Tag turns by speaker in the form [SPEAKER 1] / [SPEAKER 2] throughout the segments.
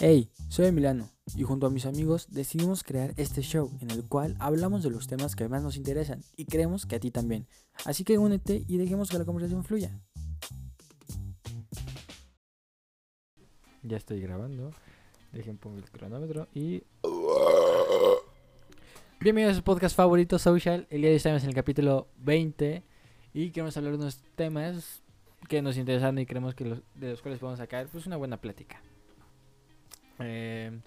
[SPEAKER 1] Hey, soy Emiliano y junto a mis amigos decidimos crear este show en el cual hablamos de los temas que más nos interesan y creemos que a ti también. Así que únete y dejemos que la conversación fluya. Ya estoy grabando. Dejen pongo el cronómetro y... Bienvenidos a su podcast favorito social. El día de hoy estamos en el capítulo 20 y queremos hablar de unos temas que nos interesan y creemos que los, de los cuales podemos sacar pues una buena plática. Eh,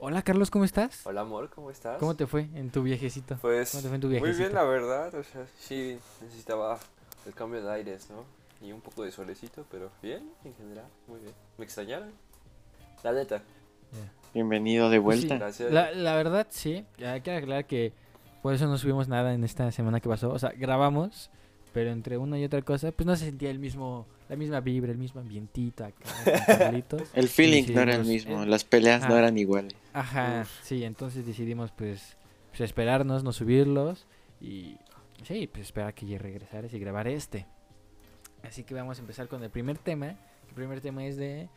[SPEAKER 1] hola Carlos, ¿cómo estás?
[SPEAKER 2] Hola amor, ¿cómo estás?
[SPEAKER 1] ¿Cómo te fue en tu viajecito?
[SPEAKER 2] Pues
[SPEAKER 1] ¿Cómo te fue en tu
[SPEAKER 2] muy
[SPEAKER 1] viajecito?
[SPEAKER 2] bien la verdad, o sea, sí necesitaba el cambio de aires, ¿no? Y un poco de solecito, pero bien, en general, muy bien. ¿Me extrañaron? La neta,
[SPEAKER 3] Bienvenido de
[SPEAKER 1] Pues sí,
[SPEAKER 3] vuelta.
[SPEAKER 2] gracias.
[SPEAKER 1] La, la verdad, sí. Ya quiero aclarar que por eso no subimos nada en esta semana que pasó. O sea, grabamos, pero entre una y otra cosa, pues no se sentía el mismo, la misma vibra, el mismo ambientito acá.
[SPEAKER 3] El feeling no era el mismo,
[SPEAKER 1] eh,
[SPEAKER 3] las peleas no eran iguales.
[SPEAKER 1] Ajá,
[SPEAKER 2] Uf.
[SPEAKER 1] sí, entonces decidimos pues, pues esperarnos, no subirlos y sí, pues esperar que ya regresaras y grabar este. Así que vamos a empezar con el primer tema. El primer tema es de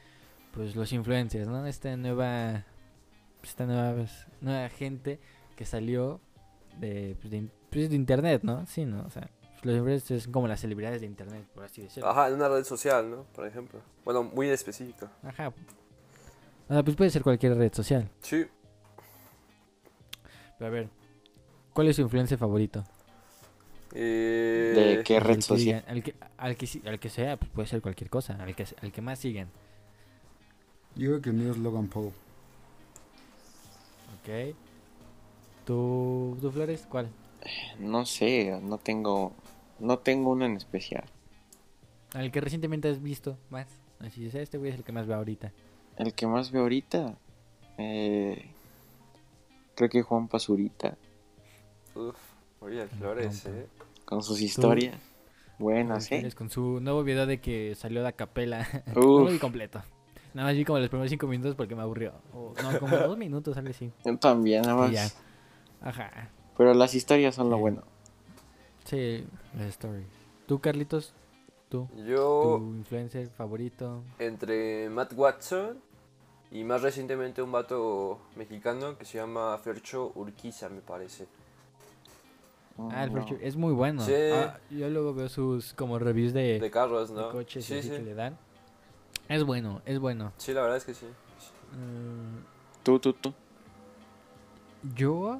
[SPEAKER 1] pues los influencers, ¿no? Esta nueva esta nueva, pues, nueva gente que salió de, pues, de, pues, de internet, ¿no? Sí, ¿no? O sea, los influencers son como las celebridades de internet, por así decirlo.
[SPEAKER 2] Ajá, en una red social, ¿no? Por ejemplo. Bueno, muy específico.
[SPEAKER 1] Ajá. O sea, pues puede ser cualquier red social.
[SPEAKER 2] Sí,
[SPEAKER 1] Pero a ver, ¿cuál es su influencer favorito?
[SPEAKER 2] eh,
[SPEAKER 3] ¿De qué
[SPEAKER 1] Al
[SPEAKER 3] red
[SPEAKER 1] que
[SPEAKER 3] social?
[SPEAKER 1] al, que, al, que, si- al que sea, pues puede ser cualquier cosa. Al que, al que más sigan.
[SPEAKER 4] Yo creo que el mío es Logan Paul.
[SPEAKER 1] Ok. ¿Tú, tú Flores? ¿Cuál?
[SPEAKER 3] No sé, no tengo, no tengo uno en especial.
[SPEAKER 1] Al que recientemente has visto más. Así es, este güey es el que más veo ahorita.
[SPEAKER 3] El que más veo ahorita, eh, creo que Juan Pazurita,
[SPEAKER 2] Uf, oye, Flores. ¿eh?
[SPEAKER 3] con sus historias. Buenas,
[SPEAKER 1] Flores
[SPEAKER 3] ¿eh?
[SPEAKER 1] Con su nuevo video de que salió de a capela.
[SPEAKER 3] Uf.
[SPEAKER 1] vi completo. Nada más vi como los primeros cinco minutos porque me aburrió. O, no, como dos minutos, algo así.
[SPEAKER 3] Yo también, nada más.
[SPEAKER 1] Ajá.
[SPEAKER 3] Pero las historias son lo
[SPEAKER 1] Sí.
[SPEAKER 3] bueno.
[SPEAKER 1] Sí, las stories. ¿Tú, Carlitos? ¿Tú?
[SPEAKER 2] Yo,
[SPEAKER 1] ¿Tu influencer favorito?
[SPEAKER 2] entre Matt Watson y más recientemente un vato mexicano que se llama Fercho Urquiza, me parece.
[SPEAKER 1] Ah, el
[SPEAKER 3] No.
[SPEAKER 1] Fercho es muy bueno.
[SPEAKER 2] Sí.
[SPEAKER 1] Ah, yo luego veo sus como reviews de,
[SPEAKER 2] De carros,
[SPEAKER 1] de
[SPEAKER 2] ¿no?
[SPEAKER 1] coches y
[SPEAKER 2] sí,
[SPEAKER 1] así
[SPEAKER 2] sí.
[SPEAKER 1] que le dan. Es bueno, es bueno.
[SPEAKER 2] Sí, la verdad es que sí.
[SPEAKER 1] Mm,
[SPEAKER 3] Tú, tú, tú.
[SPEAKER 1] yo,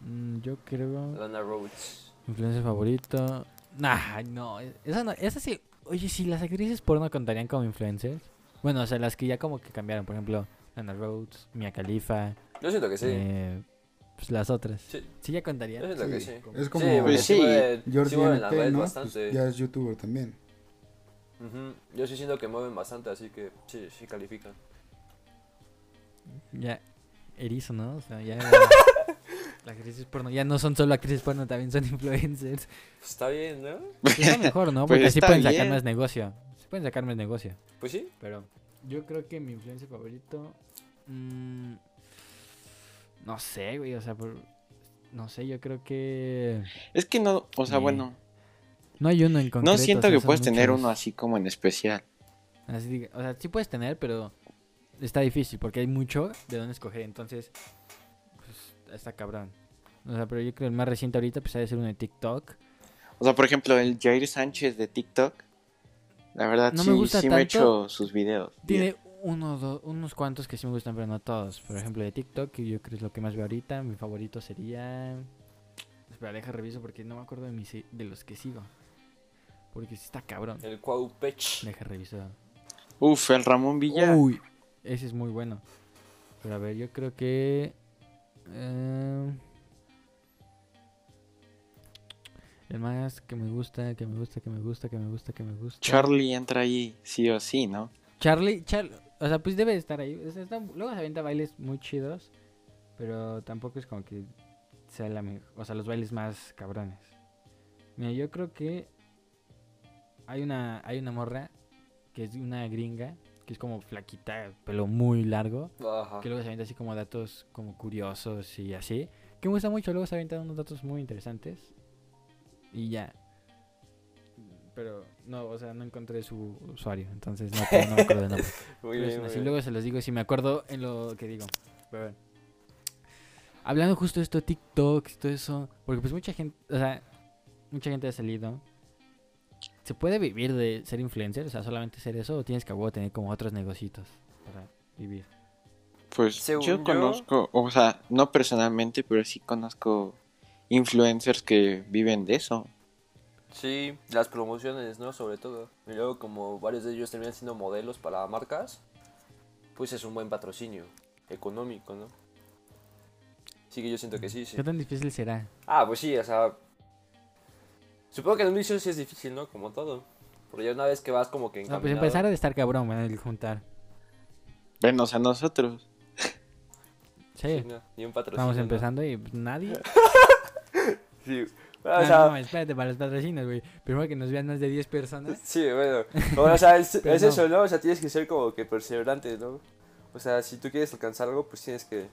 [SPEAKER 1] mm, yo creo
[SPEAKER 2] Lana Rhodes.
[SPEAKER 1] Influencer favorito. Nah, no, esa no, esa sí. Oye, si las actrices porno contarían como influencers. Bueno, o sea, las que ya como que cambiaron, por ejemplo, Lana Rhodes, Mia Khalifa,
[SPEAKER 2] Yo siento que sí.
[SPEAKER 1] eh, pues las otras.
[SPEAKER 2] Sí,
[SPEAKER 1] Sí ya contarían.
[SPEAKER 2] yo siento que
[SPEAKER 4] Sí, es como
[SPEAKER 2] sí,
[SPEAKER 3] Pues
[SPEAKER 2] sí la
[SPEAKER 4] NP,
[SPEAKER 2] red
[SPEAKER 4] ¿no? Pues
[SPEAKER 2] bastante.
[SPEAKER 4] ya es youtuber también.
[SPEAKER 2] Yo sí siento que mueven bastante, así que sí, sí califican.
[SPEAKER 1] Ya, erizo, ¿no? O sea, ya. las actrices porno ya no son solo actrices porno, también son influencers.
[SPEAKER 2] Está bien, ¿no?
[SPEAKER 1] Está mejor, ¿no?
[SPEAKER 3] Pues
[SPEAKER 1] Porque así
[SPEAKER 3] está
[SPEAKER 1] pueden sacar
[SPEAKER 3] bien.
[SPEAKER 1] más negocio. Sí pueden sacar más negocio.
[SPEAKER 2] Pues sí.
[SPEAKER 1] Pero yo creo que mi influencer favorito. mm, no sé, güey. O sea, por, no sé, yo creo que.
[SPEAKER 3] Es que no, o sea, bueno,
[SPEAKER 1] No hay uno en concreto.
[SPEAKER 3] no
[SPEAKER 1] o
[SPEAKER 3] siento
[SPEAKER 1] sea,
[SPEAKER 3] que puedes tener uno así como en especial.
[SPEAKER 1] Así o sea, sí puedes tener, pero está difícil porque hay mucho de dónde escoger. Entonces, pues está cabrón. O sea, pero yo creo que el más reciente ahorita pues ha de ser uno de TikTok.
[SPEAKER 3] O sea, por ejemplo, el Jair Sánchez de TikTok, la verdad
[SPEAKER 1] No me
[SPEAKER 3] sí,
[SPEAKER 1] gusta
[SPEAKER 3] sí me he
[SPEAKER 1] tanto.
[SPEAKER 3] hecho sus videos.
[SPEAKER 1] Tiene uno, do- unos cuantos que sí me gustan, pero no todos. Por ejemplo, de TikTok, que yo creo que es lo que más veo ahorita. Mi favorito sería. Espera, deja reviso porque no me acuerdo de, mis, de los que sigo. Porque sí está cabrón.
[SPEAKER 2] El Cuaupech.
[SPEAKER 1] Deja revisar.
[SPEAKER 3] Uf, el Ramón Villa.
[SPEAKER 1] Uy, ese es muy bueno. Pero a ver, yo creo que. Eh, el más que me gusta, que me gusta, que me gusta, que me gusta, que me gusta.
[SPEAKER 3] Charlie entra ahí sí o sí, ¿no?
[SPEAKER 1] Charlie, Char- o sea, pues debe de estar ahí. Está- luego se avienta bailes muy chidos, pero tampoco es como que sea la mejor, o sea, los bailes más cabrones. Mira, yo creo que hay una hay una morra que es una gringa, que es como flaquita, pelo muy largo,
[SPEAKER 2] Ajá.
[SPEAKER 1] que luego se avienta así como datos como curiosos y así, que me gusta mucho, luego se avientan unos datos muy interesantes y ya. Pero no, o sea, no encontré su usuario, entonces no, no me acuerdo de nombre.
[SPEAKER 2] Muy bien, bien.
[SPEAKER 1] luego se los digo si me acuerdo en lo que digo. Pero bueno. Hablando justo de esto, TikTok, todo eso, porque pues mucha gente, o sea, mucha gente ha salido. ¿Se puede vivir de ser influencer? O sea, solamente ser eso o tienes que tener como otros negocios para vivir.
[SPEAKER 3] Pues
[SPEAKER 2] Según
[SPEAKER 3] yo
[SPEAKER 2] yo-
[SPEAKER 3] conozco, o sea, no personalmente, pero sí conozco influencers que viven de eso.
[SPEAKER 2] Sí, las promociones, ¿no? Sobre todo. Y luego como varios de ellos terminan siendo modelos para marcas, pues es un buen patrocinio económico, ¿no? Sí que yo siento que sí, sí.
[SPEAKER 1] ¿Qué tan difícil será?
[SPEAKER 2] Ah, pues sí, o sea... Supongo que en un inicio sí es difícil, ¿no? Como todo. Pero ya una vez que vas como que
[SPEAKER 1] No, pues
[SPEAKER 2] encaminado...
[SPEAKER 1] empezar a estar cabrón, ¿no? el juntar.
[SPEAKER 3] Venos a nosotros.
[SPEAKER 1] Sí,
[SPEAKER 2] Sí, no, ni un patrocinio.
[SPEAKER 1] estamos
[SPEAKER 2] ¿no?
[SPEAKER 1] empezando y pues, nadie.
[SPEAKER 2] Sí, o
[SPEAKER 1] No,
[SPEAKER 2] sea...
[SPEAKER 1] no, espérate, para los patrocinios, güey. Primero que nos vean más de 10 personas.
[SPEAKER 2] Sí, bueno. Bueno, o sea, es, es
[SPEAKER 1] no.
[SPEAKER 2] eso, ¿no? O sea, tienes que ser como que perseverante, ¿no? O sea, si tú quieres alcanzar algo, pues tienes que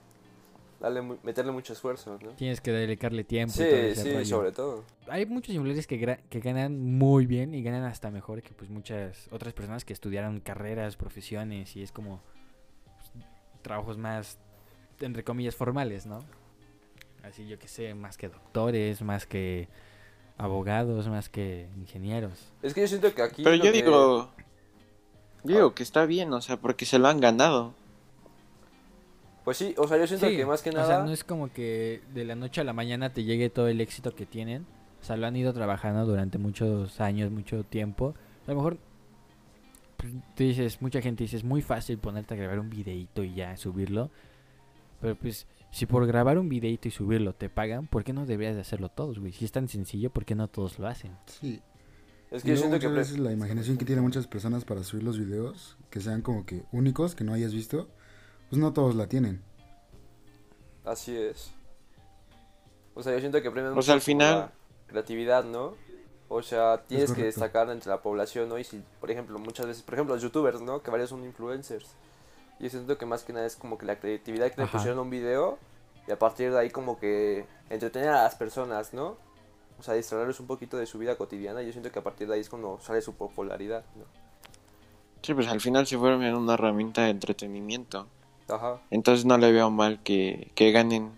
[SPEAKER 2] darle, meterle mucho esfuerzo, ¿no?
[SPEAKER 1] Tienes que dedicarle tiempo. y
[SPEAKER 2] Sí,
[SPEAKER 1] todo ese
[SPEAKER 2] sí,
[SPEAKER 1] rollo.
[SPEAKER 2] sobre todo.
[SPEAKER 1] Hay muchos influencers que, ganan muy bien y ganan hasta mejor que pues muchas otras personas que estudiaron carreras, profesiones y es como pues, trabajos más, entre comillas, formales, ¿no? Así yo que sé, más que doctores, más que abogados, más que ingenieros.
[SPEAKER 2] Es que yo siento que aquí.
[SPEAKER 3] Pero yo
[SPEAKER 2] que-
[SPEAKER 3] digo, yo digo que está bien, o sea, porque se lo han ganado.
[SPEAKER 2] Pues sí, o sea, yo siento
[SPEAKER 1] Sí,
[SPEAKER 2] que más que
[SPEAKER 1] O
[SPEAKER 2] nada.
[SPEAKER 1] sea, no es como que de la noche a la mañana te llegue todo el éxito que tienen. O sea, lo han ido trabajando durante muchos años, mucho tiempo. A lo mejor pues, tú dices, mucha gente dice, es muy fácil ponerte a grabar un videito y ya subirlo. Pero pues, si por grabar un videito y subirlo te pagan, ¿por qué no deberías de hacerlo todos, güey? Si es tan sencillo, ¿por qué no todos lo hacen?
[SPEAKER 4] Sí.
[SPEAKER 2] Es
[SPEAKER 4] Y
[SPEAKER 2] que yo siento que.
[SPEAKER 4] veces la imaginación que tienen muchas personas para subir los videos, que sean como que únicos, que no hayas visto, pues no todos la tienen.
[SPEAKER 2] Así es. O sea, yo siento que premian
[SPEAKER 3] O sea, al
[SPEAKER 2] mucho
[SPEAKER 3] final-
[SPEAKER 2] la creatividad, ¿no? O sea, tienes que destacar entre la población, ¿no? Y si, por ejemplo, muchas veces, por ejemplo, los youtubers, ¿no? Que varios son influencers. Yo siento que más que nada es como que la creatividad que le
[SPEAKER 1] Ajá.
[SPEAKER 2] pusieron a un video y a partir de ahí como que entretener a las personas, ¿no? O sea, distraerles un poquito de su vida cotidiana. Yo siento que a partir de ahí es cuando sale su popularidad, ¿no?
[SPEAKER 3] Sí, pues al final se vuelven una herramienta de entretenimiento.
[SPEAKER 2] Ajá.
[SPEAKER 3] Entonces no le veo mal que, que ganen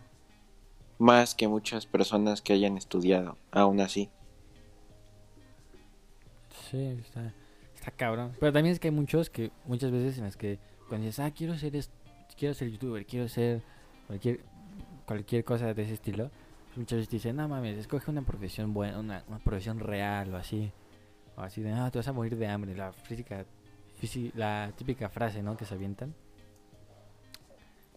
[SPEAKER 3] más que muchas personas que hayan estudiado, aún así.
[SPEAKER 1] Sí, está, está cabrón. Pero también es que hay muchos que, muchas veces en las que cuando dices, ah, quiero ser, es- quiero ser youtuber, quiero ser cualquier, cualquier cosa de ese estilo, muchas veces te dicen, no mames, escoge una profesión buena, una, una profesión real o así. O así de, ah, te vas a morir de hambre. La física, físi- la típica frase, ¿no? Que se avientan.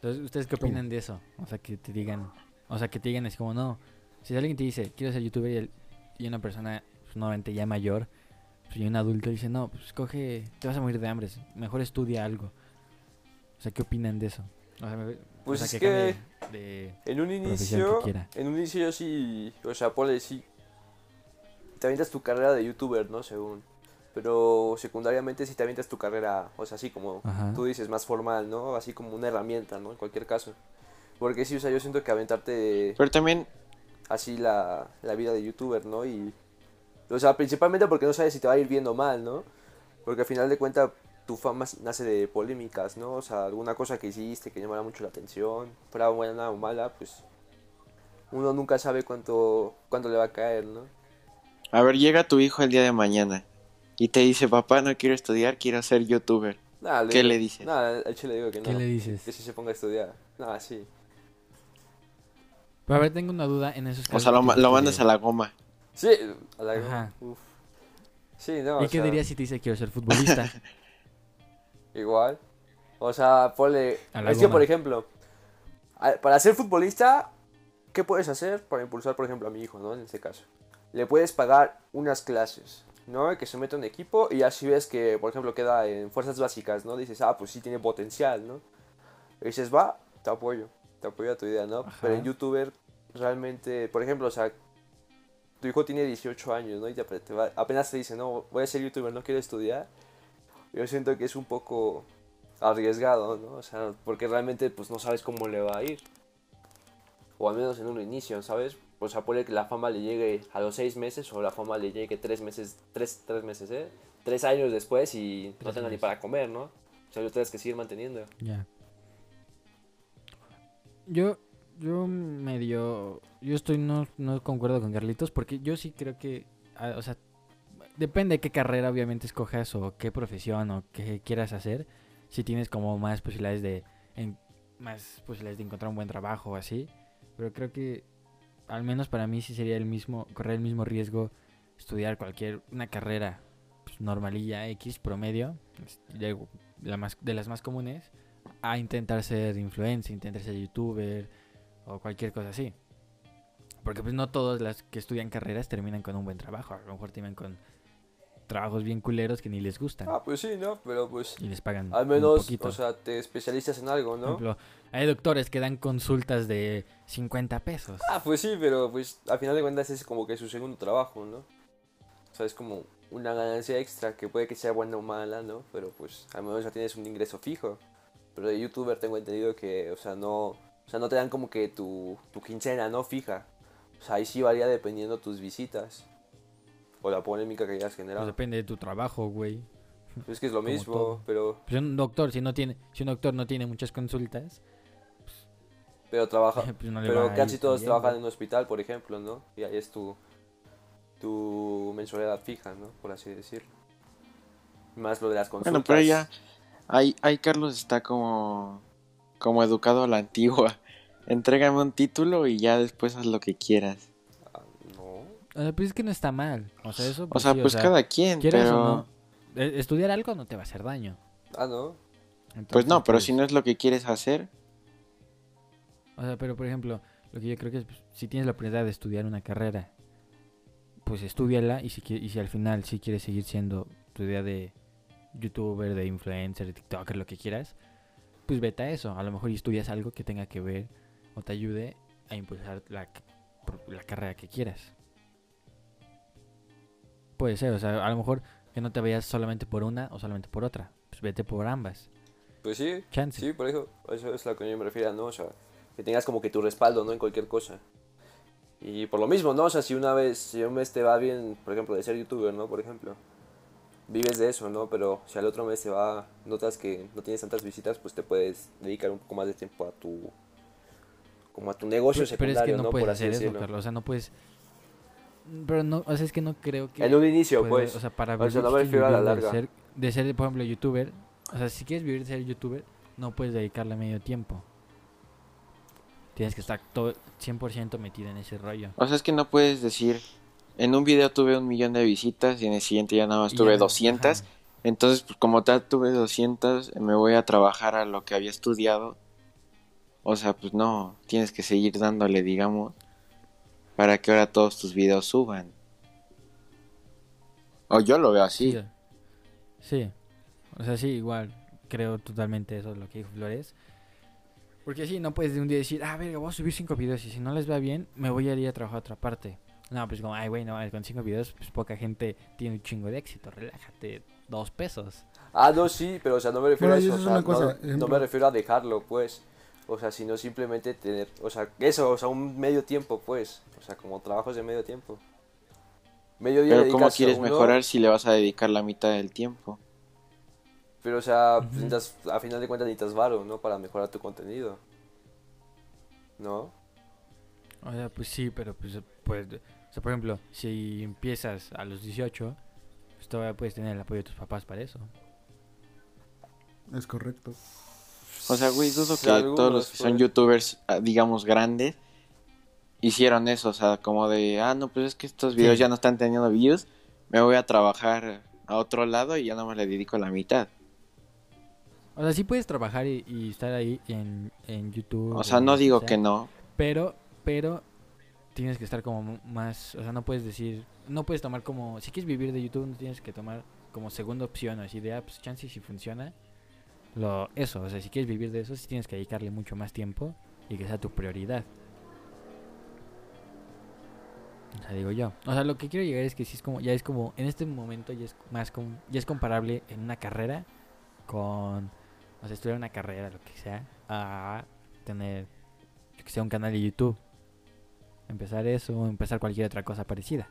[SPEAKER 1] Entonces, ¿ustedes qué opinan de eso? O sea, que te digan, o sea, que te digan así como, no, si alguien te dice, quiero ser youtuber y, el- y una persona, pues, nuevamente ya mayor, pues, y un adulto dice, no, pues coge, te vas a morir de hambre, mejor estudia algo. O sea, ¿qué opinan de eso? O sea, me- o
[SPEAKER 2] Pues
[SPEAKER 1] sea,
[SPEAKER 2] es
[SPEAKER 1] que
[SPEAKER 2] que-
[SPEAKER 1] de...
[SPEAKER 2] En un inicio,
[SPEAKER 1] que quiera.
[SPEAKER 2] en un inicio yo sí, o sea, ponle sí, te avientas tu carrera de youtuber, ¿no? Según. Pero secundariamente sí te avientas tu carrera, o sea, así como
[SPEAKER 1] Ajá.
[SPEAKER 2] tú dices, más formal, ¿no? Así como una herramienta, ¿no? En cualquier caso. Porque sí, o sea, yo siento que aventarte
[SPEAKER 3] Pero también,
[SPEAKER 2] así la, la vida de youtuber, ¿no? Y, o sea, principalmente porque no sabes si te va a ir viendo mal, ¿no? Porque al final de cuentas tu fama nace de polémicas, ¿no? O sea, alguna cosa que hiciste que llamara mucho la atención, fuera buena o mala, pues uno nunca sabe cuánto, cuánto le va a caer, ¿no?
[SPEAKER 3] a ver, llega tu hijo el día de mañana y te dice, papá, no quiero estudiar, quiero ser youtuber. ¿Qué
[SPEAKER 2] digo-
[SPEAKER 3] le dices?
[SPEAKER 2] Nada, al chile digo que no.
[SPEAKER 1] ¿Qué le dices?
[SPEAKER 2] Que si se ponga a estudiar. Nada, sí.
[SPEAKER 1] Pero a ver, tengo una duda en esos
[SPEAKER 3] O
[SPEAKER 1] casos.
[SPEAKER 3] sea, lo, mandas a la goma.
[SPEAKER 2] Sí, a la
[SPEAKER 1] Ajá.
[SPEAKER 2] uf. Sí, no.
[SPEAKER 1] ¿Y
[SPEAKER 2] o
[SPEAKER 1] qué
[SPEAKER 2] sea,
[SPEAKER 1] dirías si te dice quiero ser futbolista?
[SPEAKER 2] Igual. O sea, ponle. Es que,
[SPEAKER 1] goma.
[SPEAKER 2] por ejemplo, para ser futbolista, ¿qué puedes hacer para impulsar, por ejemplo, a mi hijo, ¿no? En este caso. Le puedes pagar unas clases, ¿no? Que se meta en equipo y así ves que, por ejemplo, queda en fuerzas básicas, ¿no? Dices, ah, pues sí tiene potencial, ¿no? Y dices, va, te apoyo, te apoyo a tu idea, ¿no?
[SPEAKER 1] Ajá.
[SPEAKER 2] Pero en youtuber, realmente, por ejemplo, o sea, tu hijo tiene 18 años, ¿no? Y te va- apenas te dice, no, voy a ser youtuber, no quiero estudiar. Yo siento que es un poco arriesgado, ¿no? O sea, porque realmente pues no sabes cómo le va a ir. O al menos en un inicio, ¿sabes? O sea, puede que la fama le llegue a los seis meses o la fama le llegue tres meses, tres, tres meses, ¿eh? Tres años después y no tenga ni para comer, ¿no? O sea, lo tienes que seguir manteniendo.
[SPEAKER 1] Ya. Yo, yo medio, yo estoy, no, no concuerdo con Carlitos porque yo sí creo que, o sea, depende de qué carrera obviamente escojas o qué profesión o qué quieras hacer, si tienes como más posibilidades de, en- más posibilidades de encontrar un buen trabajo o así, pero creo que, al menos para mí sí sería el mismo, correr el mismo riesgo estudiar cualquier, una carrera pues, normalilla, X, promedio, de, la más, de las más comunes, a intentar ser influencer, intentar ser youtuber o cualquier cosa así. Porque pues no todas las que estudian carreras terminan con un buen trabajo. A lo mejor terminan con trabajos bien culeros que ni les gustan
[SPEAKER 2] Ah, pues sí, ¿no? Pero pues
[SPEAKER 1] y les pagan
[SPEAKER 2] al menos,
[SPEAKER 1] poquito.
[SPEAKER 2] o sea, te especializas en algo,
[SPEAKER 1] Por
[SPEAKER 2] ¿no?
[SPEAKER 1] ejemplo, hay doctores que dan consultas de 50 pesos.
[SPEAKER 2] Ah, pues sí, pero pues al final de cuentas es como que su segundo trabajo, ¿no? O sea, es como una ganancia extra que puede que sea buena o mala, ¿no? Pero pues al menos ya tienes un ingreso fijo. Pero de youtuber tengo entendido que, o sea, no, o sea, no te dan como que tu, tu quincena, ¿no? Fija. O sea, ahí sí varía dependiendo tus visitas. O la polémica que hayas
[SPEAKER 1] Pues
[SPEAKER 2] generado.
[SPEAKER 1] depende de tu trabajo, güey.
[SPEAKER 2] es que es lo
[SPEAKER 1] como
[SPEAKER 2] mismo,
[SPEAKER 1] todo.
[SPEAKER 2] pero,
[SPEAKER 1] Pues un doctor, si no tiene, si un doctor no tiene muchas consultas,
[SPEAKER 2] pero trabaja,
[SPEAKER 1] pues no le
[SPEAKER 2] Pero casi todos
[SPEAKER 1] bien,
[SPEAKER 2] trabajan
[SPEAKER 1] güey.
[SPEAKER 2] en un hospital, por ejemplo, ¿no? Y ahí es tu, tu mensualidad fija, ¿no? Por así decirlo. Más lo de las consultas.
[SPEAKER 3] Bueno, pero ya, ahí, ahí Carlos está como, como educado a la antigua. Entrégame un título y ya después haz lo que quieras.
[SPEAKER 1] O sea, pues es que no está mal. O sea, eso
[SPEAKER 3] O
[SPEAKER 1] pues
[SPEAKER 3] sea,
[SPEAKER 1] sí,
[SPEAKER 3] pues cada quien, pero...
[SPEAKER 1] o no, e- estudiar algo no te va a hacer daño.
[SPEAKER 2] Ah, no.
[SPEAKER 3] Pues no, pero
[SPEAKER 1] pues,
[SPEAKER 3] si no es lo que quieres hacer,
[SPEAKER 1] O sea, pero por ejemplo, lo que yo creo que es, pues, si tienes la oportunidad de estudiar una carrera, pues estudiala y si, y si al final sí quieres seguir siendo tu idea de youtuber, de influencer, de tiktoker, lo que quieras, pues vete a eso. A lo mejor y estudias algo que tenga que ver o te ayude a impulsar la carrera que quieras. Puede ser, o sea, a lo mejor que no te vayas solamente por una o solamente por otra. Pues vete por ambas.
[SPEAKER 2] Pues sí,
[SPEAKER 1] Chance.
[SPEAKER 2] sí, por eso, eso es lo que yo me refiero, ¿no? O sea, que tengas como que tu respaldo, ¿no? En cualquier cosa. Y por lo mismo, ¿no? O sea, si una vez, si un mes te va bien, por ejemplo, de ser youtuber, ¿no? Por ejemplo, vives de eso, ¿no? Pero si al otro mes te va, notas que no tienes tantas visitas, pues te puedes dedicar un poco más de tiempo a tu, como a tu negocio
[SPEAKER 1] Pero, pero
[SPEAKER 2] secundario,
[SPEAKER 1] es que no,
[SPEAKER 2] ¿no?
[SPEAKER 1] puedes
[SPEAKER 2] Por así
[SPEAKER 1] hacer eso,
[SPEAKER 2] decirlo.
[SPEAKER 1] Carlos. O sea, no puedes. Pero no, o sea, es que no creo que.
[SPEAKER 2] En un inicio, pues.
[SPEAKER 1] O sea, para
[SPEAKER 2] o sea,
[SPEAKER 1] vivir,
[SPEAKER 2] no me refiero a la
[SPEAKER 1] de ser, de ser, por ejemplo, youtuber. O sea, si quieres vivir de ser youtuber, no puedes dedicarle medio tiempo. Tienes que estar todo 100% metido en ese rollo.
[SPEAKER 3] o sea, es que no puedes decir, en un video tuve un millón de visitas y en el siguiente ya nada más
[SPEAKER 1] Y
[SPEAKER 3] tuve
[SPEAKER 1] ya,
[SPEAKER 3] 200.
[SPEAKER 1] ajá.
[SPEAKER 3] Entonces, pues como tal tuve 200, me voy a trabajar a lo que había estudiado. O sea, pues no, tienes que seguir dándole, digamos, para que ahora todos tus videos suban. O yo lo veo así.
[SPEAKER 1] Sí. Sí. O sea, sí, igual. Creo totalmente eso lo que dijo Flores. Porque sí, no puedes de un día decir, ah, verga, voy a subir cinco videos y si no les va bien, me voy a ir a trabajar a otra parte. No, pues como, ay, güey, no, con cinco videos, pues poca gente tiene un chingo de éxito. Relájate, dos pesos.
[SPEAKER 2] Ah, no, sí, pero o sea, no me refiero a eso.
[SPEAKER 4] eso
[SPEAKER 2] o
[SPEAKER 4] es
[SPEAKER 2] sea,
[SPEAKER 4] una cosa,
[SPEAKER 2] no,
[SPEAKER 4] ejemplo.
[SPEAKER 2] no me refiero a dejarlo, pues. O sea, sino simplemente tener, o sea, eso, o sea, un medio tiempo, pues. O sea, como trabajos de medio tiempo. Medio día
[SPEAKER 3] Pero ¿cómo quieres
[SPEAKER 2] uno,
[SPEAKER 3] mejorar si le vas a dedicar la mitad del tiempo?
[SPEAKER 2] Pero, o sea, pues, necesitas- a final de cuentas necesitas varo, ¿no? Para mejorar tu contenido. ¿No?
[SPEAKER 1] O sea, pues sí, pero pues, pues, o sea, por ejemplo, si empiezas a los 18, pues todavía puedes tener el apoyo de tus papás para eso.
[SPEAKER 4] Es correcto.
[SPEAKER 3] O sea, güey, dudo
[SPEAKER 2] Sí,
[SPEAKER 3] que todos los que son
[SPEAKER 2] pues.
[SPEAKER 3] youtubers, ah, digamos, grandes, hicieron eso. O sea, como de, ah, no, pues es que estos videos
[SPEAKER 1] Sí.
[SPEAKER 3] ya no están teniendo views, me voy a trabajar a otro lado y ya no me le dedico la mitad.
[SPEAKER 1] O sea, sí puedes trabajar y, y estar ahí en, en YouTube.
[SPEAKER 3] O sea,
[SPEAKER 1] o
[SPEAKER 3] no digo
[SPEAKER 1] sea,
[SPEAKER 3] que no.
[SPEAKER 1] Pero, pero tienes que estar como más, o sea, no puedes decir, no puedes tomar como, si quieres vivir de YouTube, no tienes que tomar como segunda opción, o así de, ah, pues chance si funciona, lo, eso, o sea, si quieres vivir de eso, sí tienes que dedicarle mucho más tiempo y que sea tu prioridad. O sea, digo yo. O sea, lo que quiero llegar es que sí es como, ya es como, en este momento ya es más com- ya es comparable en una carrera con, o sea, estudiar una carrera, lo que sea, a tener, yo que sea, un canal de YouTube. empezar eso empezar cualquier otra cosa parecida.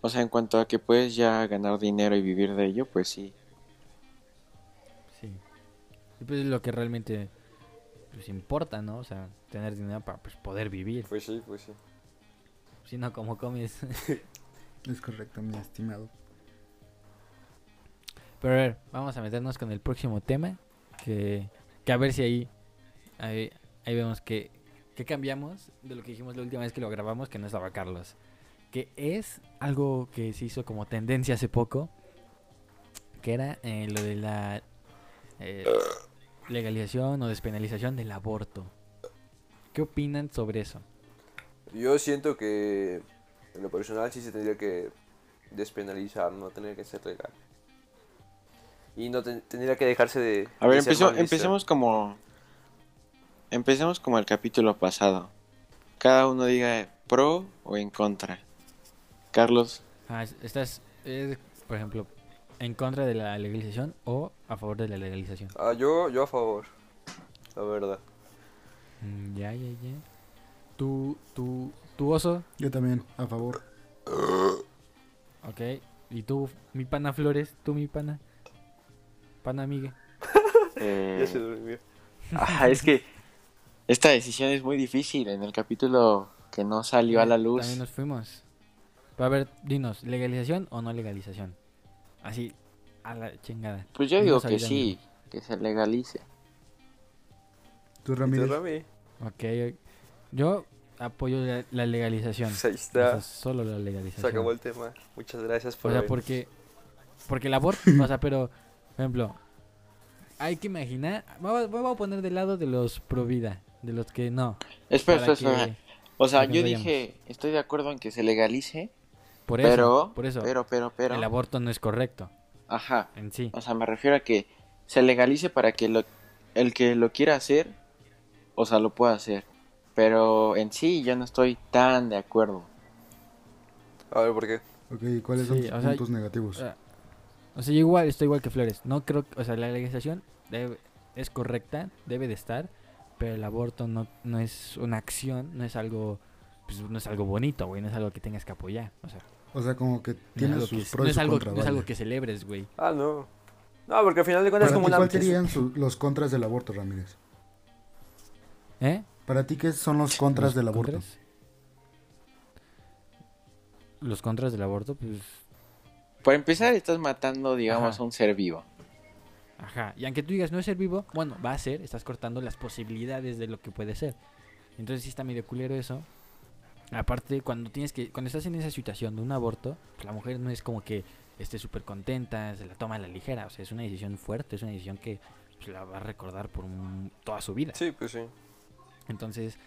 [SPEAKER 3] O sea, en cuanto a que puedes ya ganar dinero y vivir de ello, pues. Sí.
[SPEAKER 1] Y pues es lo que realmente pues importa, ¿no? O sea, tener dinero para pues, poder vivir.
[SPEAKER 2] Pues sí, pues sí.
[SPEAKER 1] Si no, como comes.
[SPEAKER 4] Es correcto, mi estimado.
[SPEAKER 1] Pero a ver, vamos a meternos con el próximo tema. Que, que a ver si ahí, ahí, ahí vemos que, que cambiamos de lo que dijimos la última vez que lo grabamos, que no estaba Carlos. Que es algo que se hizo como tendencia hace poco. Que era eh, lo de la eh, legalización o despenalización del aborto. ¿Qué opinan sobre eso?
[SPEAKER 2] Yo siento que en lo personal sí se tendría que despenalizar, no tendría que ser legal. Y no ten- tendría que dejarse de...
[SPEAKER 3] A ver,
[SPEAKER 2] de
[SPEAKER 3] empecemos como... Empecemos como el capítulo pasado. Cada uno diga pro o en contra. Carlos,
[SPEAKER 1] Ah, es- ¿Estás, eh, por ejemplo, en contra de la legalización o a favor de la legalización?
[SPEAKER 2] Ah, yo, yo a favor, la verdad.
[SPEAKER 1] Mm, ya, ya, ya. ¿Tu, tu, tu oso?
[SPEAKER 4] Yo también, a favor.
[SPEAKER 1] Ok. ¿Y tú, mi pana Flores? ¿Tú, mi pana? Pana Migue.
[SPEAKER 3] eh,
[SPEAKER 2] Ya se durmió.
[SPEAKER 3] ah, es que esta decisión es muy difícil. En el capítulo que no salió a la luz,
[SPEAKER 1] También nos fuimos. Pero a ver, dinos, ¿legalización o no legalización? Así, a la chingada.
[SPEAKER 3] pues yo digo que sí, que se legalice.
[SPEAKER 4] ¿Tú,
[SPEAKER 2] ¿Y tú,
[SPEAKER 4] Ramírez?
[SPEAKER 2] Rami?
[SPEAKER 1] Ok. Yo apoyo la, la legalización.
[SPEAKER 2] Pues ahí
[SPEAKER 1] O
[SPEAKER 2] está.
[SPEAKER 1] sea, solo la legalización.
[SPEAKER 2] Se acabó el tema. Muchas gracias por
[SPEAKER 1] O sea, porque. Porque el aborto. o sea, pero. Por ejemplo. Hay que imaginar. Vamos, vamos a poner del lado de los pro vida. De los que no.
[SPEAKER 3] Espera, espera, espera.
[SPEAKER 1] que-
[SPEAKER 3] O sea, yo dije, estoy de acuerdo en que se legalice,
[SPEAKER 1] Por eso.
[SPEAKER 3] pero,
[SPEAKER 1] por eso.
[SPEAKER 3] pero, pero, pero,
[SPEAKER 1] El aborto no es correcto.
[SPEAKER 3] Ajá.
[SPEAKER 1] En sí.
[SPEAKER 3] O sea, me refiero a que se legalice para que lo, el que lo quiera hacer, o sea, lo pueda hacer. Pero en sí yo no estoy tan de acuerdo.
[SPEAKER 2] A ver, ¿por qué?
[SPEAKER 4] Ok, ¿y ¿cuáles son tus
[SPEAKER 1] sea,
[SPEAKER 4] puntos negativos?
[SPEAKER 1] Ah, O sea, yo igual, estoy igual que Flores. No creo, o sea, la legalización debe- es correcta, debe de estar, pero el aborto no, no es una acción, no es algo, pues, no es algo bonito, güey, no es algo que tengas que apoyar. O sea,
[SPEAKER 4] O sea, como que
[SPEAKER 1] no
[SPEAKER 4] tiene
[SPEAKER 1] algo,
[SPEAKER 4] sus
[SPEAKER 1] que,
[SPEAKER 4] pros
[SPEAKER 1] no
[SPEAKER 4] y
[SPEAKER 1] es
[SPEAKER 4] sus
[SPEAKER 1] algo,
[SPEAKER 4] contras.
[SPEAKER 1] no es algo que celebres, güey.
[SPEAKER 2] Ah, no. No, porque al final de cuentas es como una...
[SPEAKER 4] ¿cuál serían su- los contras del aborto, Ramírez?
[SPEAKER 1] ¿Eh?
[SPEAKER 4] Para ti, ¿qué son los contras
[SPEAKER 1] ¿Los
[SPEAKER 4] del aborto?
[SPEAKER 1] contras? Los contras del aborto, pues,
[SPEAKER 3] Para empezar, estás matando, digamos,
[SPEAKER 1] Ajá.
[SPEAKER 3] a un ser vivo.
[SPEAKER 1] Ajá, y aunque tú digas no es ser vivo, bueno, va a ser, estás cortando las posibilidades de lo que puede ser. Entonces sí está medio culero eso. Aparte, cuando tienes que, cuando estás en esa situación de un aborto, pues la mujer no es como que esté súper contenta, se la toma a la ligera, o sea, es una decisión fuerte, es una decisión que pues, la va a recordar por un- toda su vida.
[SPEAKER 2] Sí, pues sí.
[SPEAKER 1] Entonces,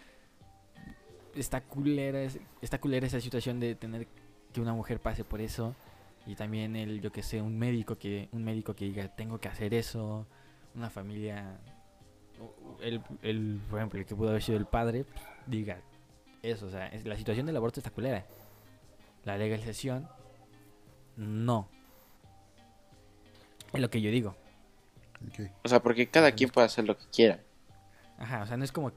[SPEAKER 1] está culera, es- está culera esa situación de tener que una mujer pase por eso y también el, yo que sé, un médico que un médico que diga tengo que hacer eso, una familia, el, el, por ejemplo, el que pudo haber sido el padre, pues, diga eso, o sea, es- la situación del aborto está culera. La legalización, no. Es lo que yo digo.
[SPEAKER 3] O sea, porque cada quien puede hacer lo que quiera.
[SPEAKER 1] Ajá, o sea, no es como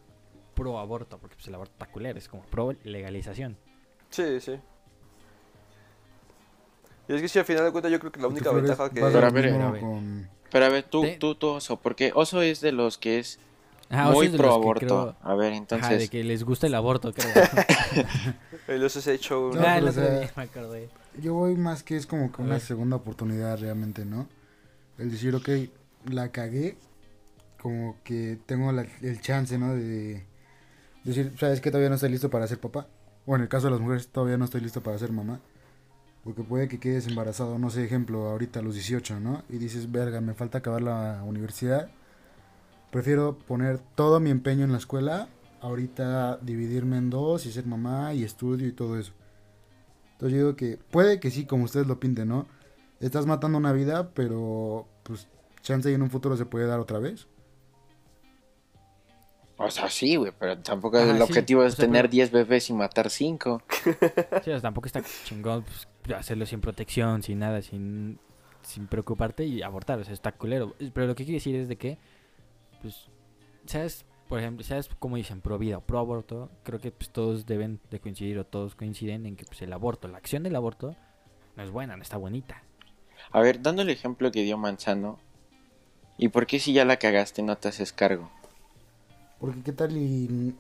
[SPEAKER 1] pro aborto, porque pues, el aborto está culero, es como pro legalización.
[SPEAKER 2] Sí, sí. Y es que sí, al final de cuentas yo creo que la
[SPEAKER 4] ¿Y tú,
[SPEAKER 2] única ventaja que...
[SPEAKER 3] Pero
[SPEAKER 4] a
[SPEAKER 3] ver,
[SPEAKER 4] mismo
[SPEAKER 1] a ver.
[SPEAKER 4] con-
[SPEAKER 3] Pero a ver, tú, tú, tú, Oso, porque Oso es de los que es
[SPEAKER 1] Ajá,
[SPEAKER 3] muy pro aborto.
[SPEAKER 1] creo-
[SPEAKER 3] A ver,
[SPEAKER 1] Ajá,
[SPEAKER 3] entonces,
[SPEAKER 1] de que les gusta el aborto, creo.
[SPEAKER 2] El oso se ha hecho un...
[SPEAKER 4] No,
[SPEAKER 1] ah, el
[SPEAKER 4] pero, o
[SPEAKER 1] otro
[SPEAKER 4] sea,
[SPEAKER 1] día me acordé.
[SPEAKER 4] Yo voy más que es como que una segunda oportunidad realmente, ¿no? El decir, ok, la cagué, como que tengo la- el chance, ¿no? De decir, ¿sabes que Todavía no estoy listo para ser papá. O en el caso de las mujeres, todavía no estoy listo para ser mamá. Porque puede que quedes embarazado, no sé, ejemplo, ahorita a los 18, ¿no? Y dices, verga, me falta acabar la universidad. Prefiero poner todo mi empeño en la escuela, ahorita dividirme en dos y ser mamá y estudio y todo eso. Entonces yo digo que puede que sí, como ustedes lo pinten, ¿no? Estás matando una vida, pero pues chance y en un futuro se puede dar otra vez.
[SPEAKER 3] o sea, sí, güey, pero tampoco
[SPEAKER 1] Ajá,
[SPEAKER 3] el
[SPEAKER 1] sí,
[SPEAKER 3] objetivo
[SPEAKER 1] o
[SPEAKER 3] es
[SPEAKER 1] sea,
[SPEAKER 3] tener
[SPEAKER 1] pero-
[SPEAKER 3] 10 bebés y matar 5.
[SPEAKER 1] Sí, o sea, tampoco está chingón pues, hacerlo sin protección, sin nada, sin, sin preocuparte y abortar. O sea, está culero. Pero lo que quiero decir es de que, pues, ¿sabes? por ejemplo, ¿sabes cómo dicen pro vida o pro aborto? Creo que pues, todos deben de coincidir o todos coinciden en que pues, el aborto, la acción del aborto, no es buena, no está bonita.
[SPEAKER 3] A ver, dando el ejemplo que dio Manzano, ¿y por qué si ya la cagaste no te haces cargo?
[SPEAKER 4] Porque qué tal y...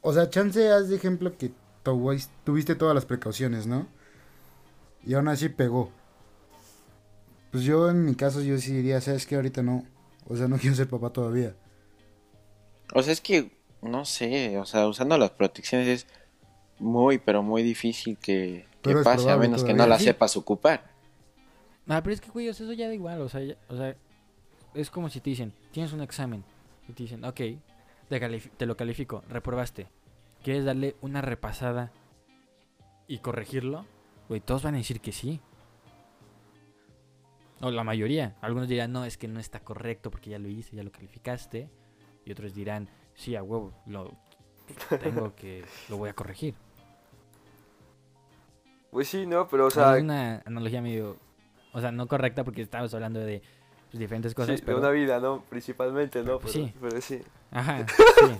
[SPEAKER 4] O sea, chance haz de ejemplo que tuvis- tuviste todas las precauciones, ¿no? Y aún así pegó. Pues yo en mi caso yo sí diría, ¿sabes qué? Ahorita no. O sea, no quiero ser papá todavía.
[SPEAKER 3] O sea, es que, no sé, o sea, usando las protecciones es muy, pero muy difícil que, pase, a menos que no la
[SPEAKER 1] Sí.
[SPEAKER 3] sepas ocupar.
[SPEAKER 1] Ah, pero es que, güey, eso ya da igual, o sea, ya- o sea, es como si te dicen, tienes un examen, y te dicen, ok, te, te lo califico, reprobaste, ¿quieres darle una repasada y corregirlo? Güey, todos van a decir que sí. O la mayoría, algunos dirán, no, es que no está correcto porque ya lo hice, ya lo calificaste, y otros dirán, sí, a huevo, lo tengo que, lo voy a corregir.
[SPEAKER 2] Pues sí, ¿no? Pero, o
[SPEAKER 1] O sea, es una analogía medio, o sea, no correcta porque estábamos hablando de pues, diferentes cosas,
[SPEAKER 2] sí, de
[SPEAKER 1] pero...
[SPEAKER 2] una vida, ¿no? Principalmente, ¿no?
[SPEAKER 1] Pues
[SPEAKER 2] Pero,
[SPEAKER 1] sí.
[SPEAKER 2] pero sí.
[SPEAKER 1] Ajá, sí.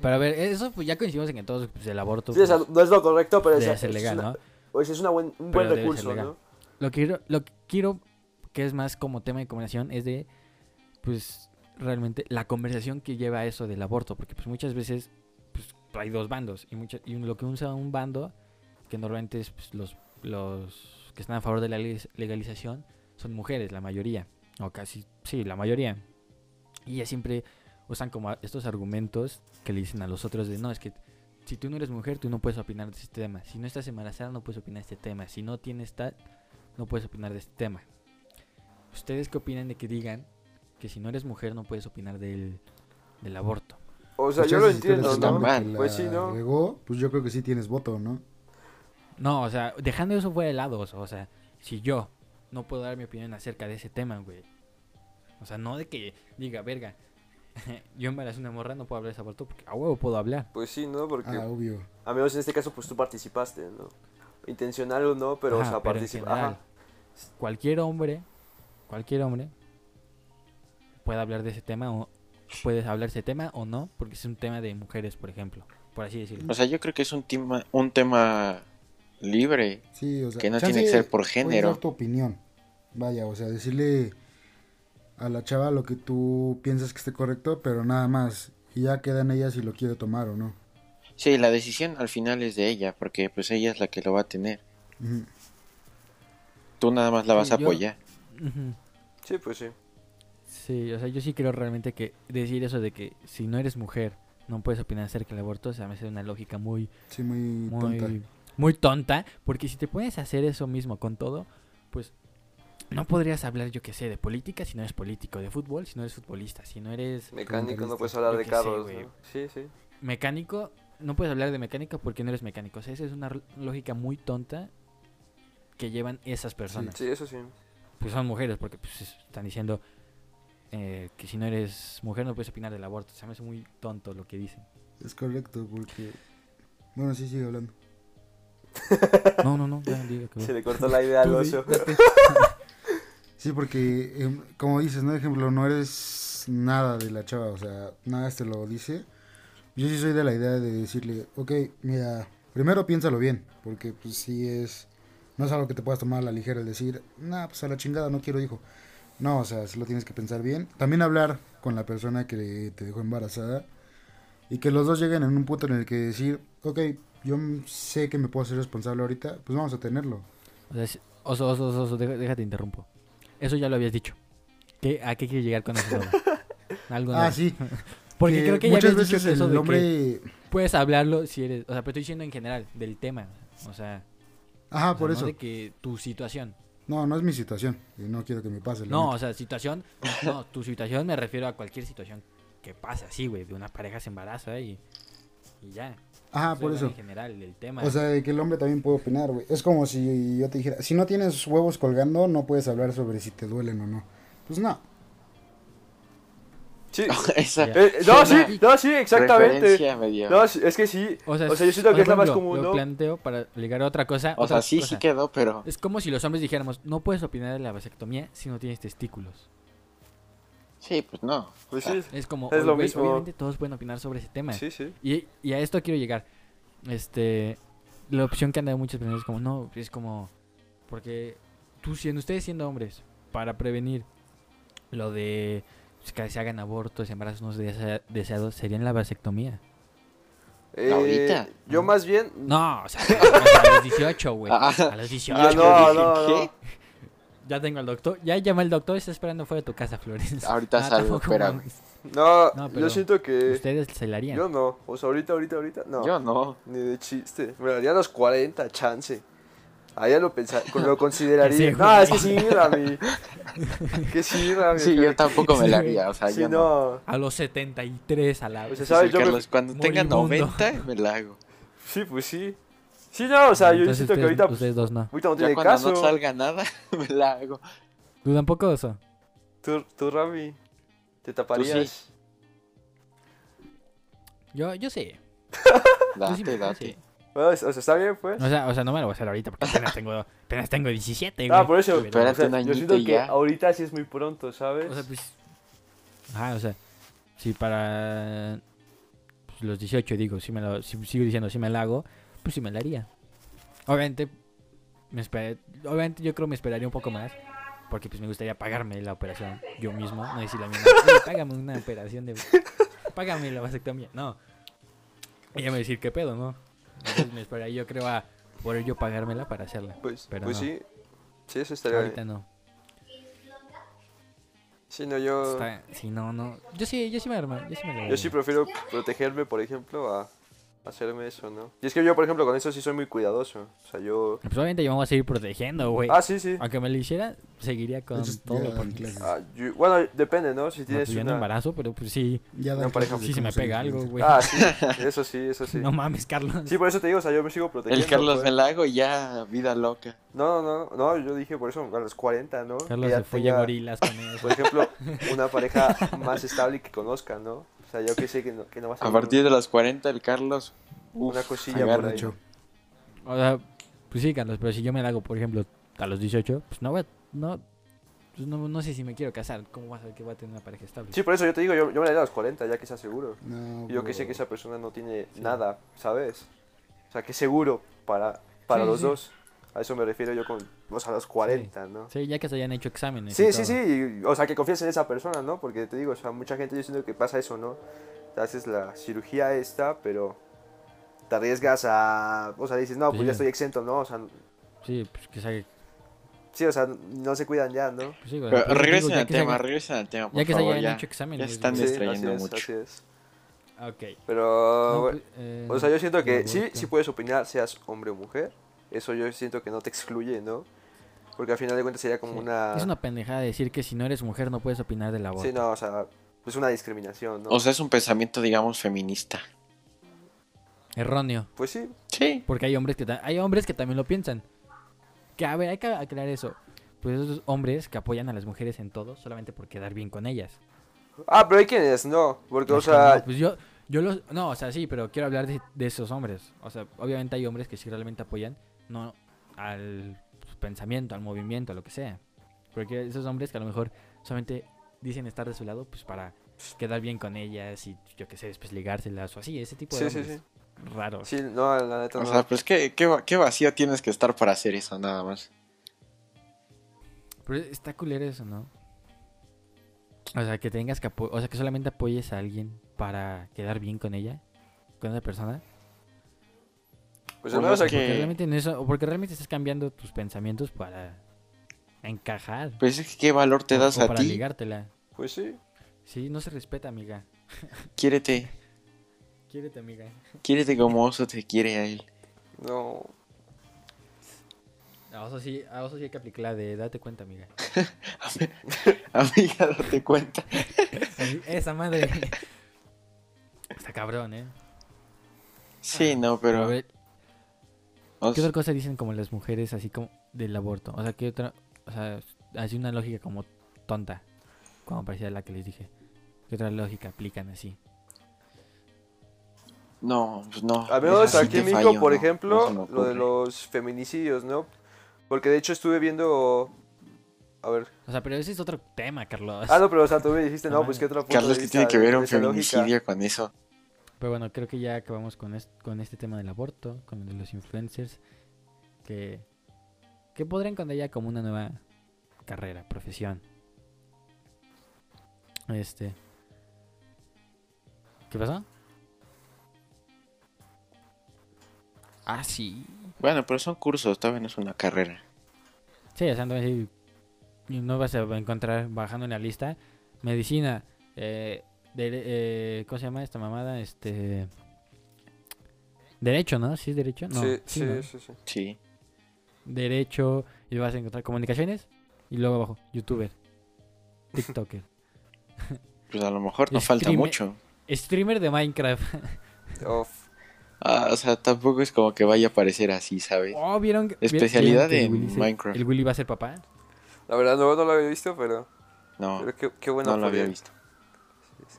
[SPEAKER 1] Pero a ver, eso pues ya coincidimos en que todos pues, el aborto
[SPEAKER 2] Sí, o sea,
[SPEAKER 1] pues,
[SPEAKER 2] no es lo correcto, pero es, es
[SPEAKER 1] legal,
[SPEAKER 2] una-
[SPEAKER 1] ¿no?
[SPEAKER 2] pues es una buen, un buen recurso. ¿no?
[SPEAKER 1] Lo que quiero, lo que quiero que es más como tema de conversación es de pues realmente la conversación que lleva a eso del aborto, porque pues muchas veces pues hay dos bandos y mucha- y lo que usa un bando que normalmente es pues, los los que están a favor de la leg- legalización son mujeres, la mayoría, o casi sí, la mayoría. Y ya siempre usan como estos argumentos que le dicen a los otros de no, es que si tú no eres mujer, tú no puedes opinar de este tema. Si no estás embarazada, no puedes opinar de este tema. Si no tienes tal, no puedes opinar de este tema. ¿Ustedes qué opinan de que digan que si no eres mujer no puedes opinar del, del aborto?
[SPEAKER 2] O sea,
[SPEAKER 4] Pues
[SPEAKER 2] yo lo entiendo,
[SPEAKER 3] ¿no?
[SPEAKER 2] Pues sí, ¿no?
[SPEAKER 4] regó, pues yo creo que sí tienes voto, ¿no?
[SPEAKER 1] No, o sea, dejando eso fuera de lado, o sea, si yo no puedo dar mi opinión acerca de ese tema, güey. O sea, no de que diga, verga, yo embaracé una morra, no puedo hablar de ese aborto porque a huevo puedo hablar.
[SPEAKER 2] Pues sí, ¿no? Porque
[SPEAKER 4] Ah, obvio.
[SPEAKER 2] a menos en este caso, pues tú participaste, ¿no? Intencional o no, pero,
[SPEAKER 1] Ajá,
[SPEAKER 2] o sea,
[SPEAKER 1] pero en
[SPEAKER 2] participa.
[SPEAKER 1] general,
[SPEAKER 2] Ajá.
[SPEAKER 1] Cualquier hombre, cualquier hombre puede hablar de ese tema o puedes hablar de ese tema o no, porque es un tema de mujeres, por ejemplo, por así decirlo.
[SPEAKER 3] O sea, yo creo que es un tema, un tema libre.
[SPEAKER 4] Sí, o sea,
[SPEAKER 3] Que no tiene que ser por género.
[SPEAKER 4] dar tu opinión. Vaya, o sea, decirle a la chava lo que tú piensas que esté correcto, pero nada más. Y ya queda en ella si lo quiere tomar o no.
[SPEAKER 3] Sí, la decisión al final es de ella, porque pues ella es la que lo va a tener.
[SPEAKER 4] Ujú.
[SPEAKER 3] Tú nada más la vas
[SPEAKER 1] Sí,
[SPEAKER 3] a
[SPEAKER 1] yo-
[SPEAKER 3] apoyar.
[SPEAKER 1] Ujú.
[SPEAKER 2] Sí, pues sí.
[SPEAKER 1] Sí, o sea, yo sí creo realmente que decir eso de que si no eres mujer no puedes opinar acerca del aborto, o sea, me hace una lógica muy,
[SPEAKER 4] Sí, muy,
[SPEAKER 1] muy,
[SPEAKER 4] tonta.
[SPEAKER 1] muy tonta, porque si te puedes hacer eso mismo con todo, pues no podrías hablar, yo qué sé, de política si no eres político, de fútbol si no eres futbolista, si no eres
[SPEAKER 2] Mecánico, no puedes hablar de
[SPEAKER 1] sé,
[SPEAKER 2] carros. Sí, sí.
[SPEAKER 1] mecánico, no puedes hablar de mecánica porque no eres mecánico, o sea, esa es una lógica muy tonta que llevan esas personas.
[SPEAKER 2] Sí, eso sí.
[SPEAKER 1] Pues son mujeres, porque pues, están diciendo eh, que si no eres mujer no puedes opinar del aborto, o sea, me hace muy tonto lo que dicen.
[SPEAKER 4] Es correcto, porque... Bueno, sí, sigue hablando.
[SPEAKER 1] No, no, no, ya diga que
[SPEAKER 2] Se le cortó la idea al oso.
[SPEAKER 4] Sí, porque, em, como dices, ¿no? Ejemplo, no eres nada de la chava, o sea, nada te lo dice. Yo sí soy de la idea de decirle, ok, mira, primero piénsalo bien, porque pues sí es, no es algo que te puedas tomar a la ligera el decir, nah, pues a la chingada, no quiero hijo. No, o sea, sí lo tienes que pensar bien. También hablar con la persona que te dejó embarazada y que los dos lleguen en un punto en el que decir, ok, yo sé que me puedo hacer responsable ahorita, pues vamos a tenerlo.
[SPEAKER 1] O sea, oso, oso, oso, oso, deja- déjate interrumpo. Eso ya lo habías dicho. ¿Qué, ¿A qué quieres llegar con eso? Algo
[SPEAKER 4] Ah, sí.
[SPEAKER 1] Porque
[SPEAKER 4] que
[SPEAKER 1] creo que ya
[SPEAKER 4] muchas
[SPEAKER 1] dicho
[SPEAKER 4] veces
[SPEAKER 1] eso
[SPEAKER 4] el
[SPEAKER 1] de que
[SPEAKER 4] hombre...
[SPEAKER 1] puedes hablarlo si eres... O sea, pero estoy diciendo en general, del tema. O sea,
[SPEAKER 4] Ajá,
[SPEAKER 1] o sea,
[SPEAKER 4] por
[SPEAKER 1] no
[SPEAKER 4] eso.
[SPEAKER 1] de que tu situación.
[SPEAKER 4] No, no es mi situación. Y no quiero que me pase.
[SPEAKER 1] No,
[SPEAKER 4] neta.
[SPEAKER 1] o sea, situación... No, tu situación me refiero a cualquier situación que pase así, güey. De una pareja se embaraza y... Y ya.
[SPEAKER 4] Ajá, por eso.
[SPEAKER 1] En general, del tema.
[SPEAKER 4] O sea, de que el hombre también puede opinar, güey. Es como si yo te dijera, si no tienes huevos colgando, no puedes hablar sobre si te duelen o no. Pues no.
[SPEAKER 2] Sí.
[SPEAKER 3] Esa.
[SPEAKER 2] Eh, no, sí, no, sí, exactamente. No, sí, es que sí.
[SPEAKER 1] O sea,
[SPEAKER 2] O sea, yo siento que es la más común,
[SPEAKER 1] Lo
[SPEAKER 2] ¿no?
[SPEAKER 1] planteo para ligar a otra cosa.
[SPEAKER 3] O
[SPEAKER 1] otra
[SPEAKER 3] sea, sí,
[SPEAKER 1] cosa.
[SPEAKER 3] sí quedó, pero...
[SPEAKER 1] Es como si los hombres dijéramos, no puedes opinar de la vasectomía si no tienes testículos.
[SPEAKER 3] Sí, pues no.
[SPEAKER 2] Pues sí,
[SPEAKER 1] Es como,
[SPEAKER 2] Es lo
[SPEAKER 1] güey,
[SPEAKER 2] mismo.
[SPEAKER 1] obviamente todos pueden opinar sobre ese tema.
[SPEAKER 2] sí, sí.
[SPEAKER 1] Y, y a esto quiero llegar. Este, la opción que han dado muchas personas es como, no, es como, porque tú siendo, ustedes siendo hombres, para prevenir lo de que se hagan abortos, embarazos no desea- deseados, serían la vasectomía.
[SPEAKER 2] Eh,
[SPEAKER 3] Ahorita.
[SPEAKER 2] Yo más bien...
[SPEAKER 1] No, o sea, a los 18, güey.
[SPEAKER 3] Ah.
[SPEAKER 1] A los 18.
[SPEAKER 2] Ah, no,
[SPEAKER 3] dije,
[SPEAKER 2] no,
[SPEAKER 3] ¿qué?
[SPEAKER 2] no.
[SPEAKER 1] Ya tengo al doctor, ya llama el doctor, está esperando fuera de tu casa, Flores.
[SPEAKER 3] Ahorita salgo,
[SPEAKER 1] tampoco
[SPEAKER 3] espérame.
[SPEAKER 2] No,
[SPEAKER 1] No, pero
[SPEAKER 2] yo siento que...
[SPEAKER 1] Ustedes se la harían.
[SPEAKER 2] Yo no. O sea, ahorita, ahorita, ahorita, no.
[SPEAKER 3] Yo no.
[SPEAKER 2] Ni de chiste. Me daría a los 40, chance. Allá lo pensar, lo consideraría.
[SPEAKER 1] Sí,
[SPEAKER 2] no, es que sí, Rami. que sí, Rami.
[SPEAKER 3] Sí, yo tampoco me la
[SPEAKER 1] Sí,
[SPEAKER 3] haría, o sea,
[SPEAKER 2] Sí,
[SPEAKER 3] yo no.
[SPEAKER 2] no.
[SPEAKER 1] A los 73 a la
[SPEAKER 2] O
[SPEAKER 1] vez.
[SPEAKER 2] sea,
[SPEAKER 3] Sí,
[SPEAKER 2] ¿sabes? Yo me-
[SPEAKER 3] Carlos, cuando tenga
[SPEAKER 1] Moribundo.
[SPEAKER 3] 90 me la hago.
[SPEAKER 2] Sí, pues sí. Sí, no, o sea, yo
[SPEAKER 1] Entonces
[SPEAKER 2] siento que
[SPEAKER 1] ustedes,
[SPEAKER 2] ahorita, pues,
[SPEAKER 1] ustedes dos no.
[SPEAKER 2] ahorita no
[SPEAKER 3] Ya
[SPEAKER 2] tiene
[SPEAKER 3] cuando
[SPEAKER 2] caso.
[SPEAKER 3] no salga nada, me la hago.
[SPEAKER 1] ¿Tú tampoco eso?
[SPEAKER 2] Tú, tú, Rami, te taparías.
[SPEAKER 1] Yo, yo sí. Yo sí,
[SPEAKER 3] Date,
[SPEAKER 1] yo
[SPEAKER 3] date.
[SPEAKER 1] sí.
[SPEAKER 2] Bueno, o sea, está bien, pues.
[SPEAKER 1] O sea, o sea, no me lo voy a hacer ahorita porque apenas tengo, apenas tengo 17, güey.
[SPEAKER 2] Ah, por eso.
[SPEAKER 1] Pero-
[SPEAKER 3] Espérate
[SPEAKER 2] o sea,
[SPEAKER 3] un
[SPEAKER 2] yo siento que
[SPEAKER 3] ya.
[SPEAKER 2] ahorita sí es muy pronto, ¿sabes?
[SPEAKER 1] O sea, pues. Ajá, o sea. Si para. pues, los 18 digo, si me lo. Si sigo diciendo si me la hago, pues sí me la haría. Obviamente. Me esper- obviamente yo creo me esperaría un poco más. Porque pues me gustaría pagarme la operación yo mismo. No decirle a mi mamá, "Oye, págame una operación de. Págame la vasectomía. No. Ella me decir qué pedo, ¿no? Entonces me esperaría yo creo a poder yo pagármela para hacerla.
[SPEAKER 2] pues
[SPEAKER 1] pero
[SPEAKER 2] pues
[SPEAKER 1] no.
[SPEAKER 2] sí. Sí, eso estaría
[SPEAKER 1] Ahorita
[SPEAKER 2] bien.
[SPEAKER 1] no.
[SPEAKER 2] Sí, no, yo.
[SPEAKER 1] Está, sí, no, no. Yo sí, yo sí me arma, yo sí me la
[SPEAKER 2] Yo sí prefiero protegerme, por ejemplo, a hacerme eso, ¿no? Y es que yo, por ejemplo, con eso sí soy muy cuidadoso. O sea, yo.
[SPEAKER 1] Pues obviamente yo me voy a seguir protegiendo, güey.
[SPEAKER 2] Ah, sí, sí.
[SPEAKER 1] Aunque me lo hiciera, seguiría con todo. porque.
[SPEAKER 2] Ah, yo- bueno, depende, ¿no? Si
[SPEAKER 1] no,
[SPEAKER 2] tienes
[SPEAKER 1] pues yo no
[SPEAKER 2] una.
[SPEAKER 1] embarazo, pero pues sí,
[SPEAKER 4] Ya
[SPEAKER 2] pareja-
[SPEAKER 4] clases de
[SPEAKER 1] sí se me pega algo, güey.
[SPEAKER 2] Ah, sí. Eso sí, eso sí.
[SPEAKER 1] No mames, Carlos.
[SPEAKER 2] Sí, por eso te digo, o sea, yo me sigo protegiendo.
[SPEAKER 3] El Carlos
[SPEAKER 2] pues.
[SPEAKER 3] me la hago y ya, vida loca.
[SPEAKER 2] No, no, no, no, yo dije por eso a los 40, ¿no?
[SPEAKER 1] Carlos se fue
[SPEAKER 2] tenga,
[SPEAKER 1] a gorilas con eso.
[SPEAKER 2] Por ejemplo, una pareja más estable que conozca, ¿no? O sea, yo que sé que no, que no va a ser
[SPEAKER 3] A partir de los 40, el Carlos. Uf,
[SPEAKER 2] una cosilla por ahí.
[SPEAKER 1] O sea, pues sí, Carlos, pero si yo me la hago, por ejemplo, a los 18, pues no voy a, no, pues no, no sé si me quiero casar. ¿Cómo vas a saber que voy a tener una pareja estable?
[SPEAKER 2] Sí, por eso yo te digo, yo, yo me la daría a los 40, ya que sea seguro.
[SPEAKER 4] No,
[SPEAKER 2] Y yo que sé que esa persona no tiene
[SPEAKER 1] Sí.
[SPEAKER 2] nada, ¿sabes? O sea, que seguro para, para
[SPEAKER 1] Sí,
[SPEAKER 2] los
[SPEAKER 1] sí.
[SPEAKER 2] dos. A eso me refiero yo con, o sea, a los 40, ¿no?
[SPEAKER 1] Sí, ya que se hayan hecho exámenes. y
[SPEAKER 2] Sí, sí,
[SPEAKER 1] todo.
[SPEAKER 2] sí, o sea, que confíes en esa persona, ¿no? Porque te digo, o sea, mucha gente yo siento que pasa eso, ¿no? Te haces la cirugía esta, pero te arriesgas a, o sea, dices, no, pues
[SPEAKER 1] Sí.
[SPEAKER 2] ya estoy exento, ¿no? O sea,
[SPEAKER 1] Sí, pues que se
[SPEAKER 2] sí, o sea, no se cuidan ya, ¿no?
[SPEAKER 1] pues sí, güey,
[SPEAKER 3] Pero
[SPEAKER 1] pero digo,
[SPEAKER 3] regresen al
[SPEAKER 1] se
[SPEAKER 3] tema, regresen al tema, por
[SPEAKER 1] Ya que se hayan
[SPEAKER 3] ya.
[SPEAKER 1] hecho exámenes.
[SPEAKER 3] ya están distrayendo
[SPEAKER 2] así es,
[SPEAKER 3] mucho.
[SPEAKER 2] así es.
[SPEAKER 1] Ok.
[SPEAKER 2] Pero,
[SPEAKER 1] No, pues, eh,
[SPEAKER 2] o sea, yo siento que sí, sí puedes opinar, seas hombre o mujer. Eso yo siento que no te excluye, ¿no? Porque al final de cuentas sería como
[SPEAKER 1] Sí.
[SPEAKER 2] una...
[SPEAKER 1] Es una pendejada decir que si no eres mujer no puedes opinar del aborto.
[SPEAKER 2] Sí, no, o sea, es una discriminación, ¿no?
[SPEAKER 3] O sea, es un pensamiento, digamos, feminista.
[SPEAKER 1] Erróneo.
[SPEAKER 2] pues sí,
[SPEAKER 3] Sí.
[SPEAKER 1] Porque hay hombres que ta- hay hombres que también lo piensan. Que a ver, hay que aclarar eso. Pues esos hombres que apoyan a las mujeres en todo solamente por quedar bien con ellas.
[SPEAKER 2] Ah, pero hay quienes no, porque, o sea,
[SPEAKER 1] no, pues yo yo los no, o sea, sí, pero quiero hablar de, de esos hombres. O sea, obviamente hay hombres que sí realmente apoyan no al pensamiento, al movimiento, a lo que sea. Porque esos hombres que a lo mejor solamente dicen estar de su lado pues para quedar bien con ellas y yo qué sé, después ligárselas o así, ese tipo de
[SPEAKER 2] sí, sí,
[SPEAKER 1] hombres
[SPEAKER 2] sí.
[SPEAKER 1] raros.
[SPEAKER 2] Sí, no, la neta
[SPEAKER 3] O
[SPEAKER 2] no.
[SPEAKER 3] sea, pues qué, qué, qué vacío tienes que estar para hacer eso, nada más.
[SPEAKER 1] Pero está culero eso, ¿no? O sea, que tengas que apo- o sea, que solamente apoyes a alguien para quedar bien con ella, con esa persona.
[SPEAKER 2] Pues
[SPEAKER 3] Por
[SPEAKER 2] aquí-
[SPEAKER 1] Porque
[SPEAKER 3] que-
[SPEAKER 1] realmente en eso, o porque realmente estás cambiando tus pensamientos para encajar.
[SPEAKER 3] Pues es que qué valor te das
[SPEAKER 1] o
[SPEAKER 3] a
[SPEAKER 1] para
[SPEAKER 3] ti.
[SPEAKER 1] ligártela.
[SPEAKER 2] Pues sí.
[SPEAKER 1] Sí, no se respeta, amiga.
[SPEAKER 3] Quiérete.
[SPEAKER 1] Quiérete, amiga.
[SPEAKER 3] Quiérete como oso te quiere a él.
[SPEAKER 2] No.
[SPEAKER 1] A Oso sí, a Oso sí hay que aplicar la de date cuenta, amiga.
[SPEAKER 3] Amiga, date cuenta.
[SPEAKER 1] Esa madre. Está cabrón, ¿eh?
[SPEAKER 3] Sí, no,
[SPEAKER 1] a
[SPEAKER 3] pero...
[SPEAKER 1] ¿Qué otra cosa dicen como las mujeres así como del aborto? O sea, ¿qué otra? O sea, así una lógica como tonta, como parecía la que les dije. ¿Qué otra lógica aplican así?
[SPEAKER 3] no, pues no.
[SPEAKER 2] Al menos aquí en
[SPEAKER 3] te
[SPEAKER 2] México,
[SPEAKER 3] fallo,
[SPEAKER 2] por
[SPEAKER 3] no,
[SPEAKER 2] ejemplo,
[SPEAKER 3] no
[SPEAKER 2] lo de los feminicidios, ¿no? Porque de hecho estuve viendo A ver.
[SPEAKER 1] O sea, pero ese es otro tema, Carlos.
[SPEAKER 2] Ah, no, pero o sea, tú me dijiste, no,
[SPEAKER 1] No
[SPEAKER 2] pues qué punto
[SPEAKER 3] Carlos, ¿qué tiene que ver un
[SPEAKER 2] lógica?
[SPEAKER 3] feminicidio con eso?
[SPEAKER 1] Pero bueno, creo que ya acabamos con, est- con este tema del aborto, con el de los influencers, que, que podrían contar ya como una nueva carrera, profesión. Este. ¿Qué pasó? Ah, sí.
[SPEAKER 3] Bueno, pero son cursos, todavía no es una carrera.
[SPEAKER 1] Sí, o sea, y no vas a encontrar bajando en la lista medicina, eh, eh, ¿cómo se llama esta mamada? Este. Derecho, ¿no? ¿Sí es derecho? No,
[SPEAKER 2] sí,
[SPEAKER 1] sí,
[SPEAKER 2] sí,
[SPEAKER 1] ¿no?
[SPEAKER 2] sí, sí.
[SPEAKER 3] Sí.
[SPEAKER 1] derecho y vas a encontrar comunicaciones y luego abajo youtuber tiktoker
[SPEAKER 3] Pues a lo mejor no falta mucho.
[SPEAKER 1] streamer de minecraft.
[SPEAKER 3] Ah, o sea, tampoco es como que vaya a parecer así, ¿sabes?
[SPEAKER 1] oh vieron que-
[SPEAKER 3] Especialidad
[SPEAKER 1] vieron que el
[SPEAKER 3] en
[SPEAKER 1] se-
[SPEAKER 3] Minecraft.
[SPEAKER 1] el Willy va a ser papá
[SPEAKER 2] La verdad, no, no lo había visto, pero,
[SPEAKER 3] No,
[SPEAKER 2] pero qué, qué bueno
[SPEAKER 3] no lo había visto.